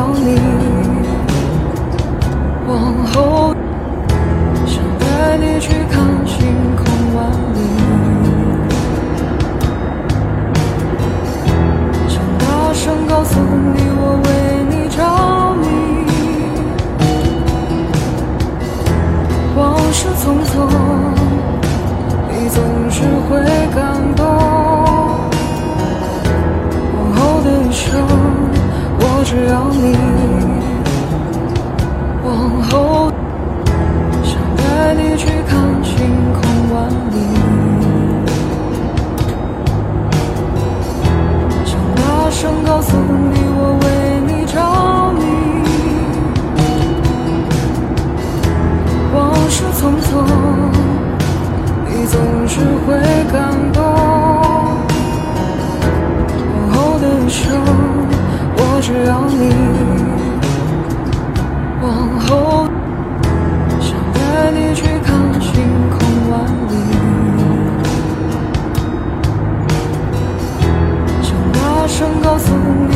想你往后想带你去看晴空万里。想大声告诉你我为你着迷。往事匆匆你总是会感只要你。往后，想带你去看晴空万里，想大声告诉你我为你着迷。往事匆匆，只要你往后想带你去看星空万里。想大声告诉你。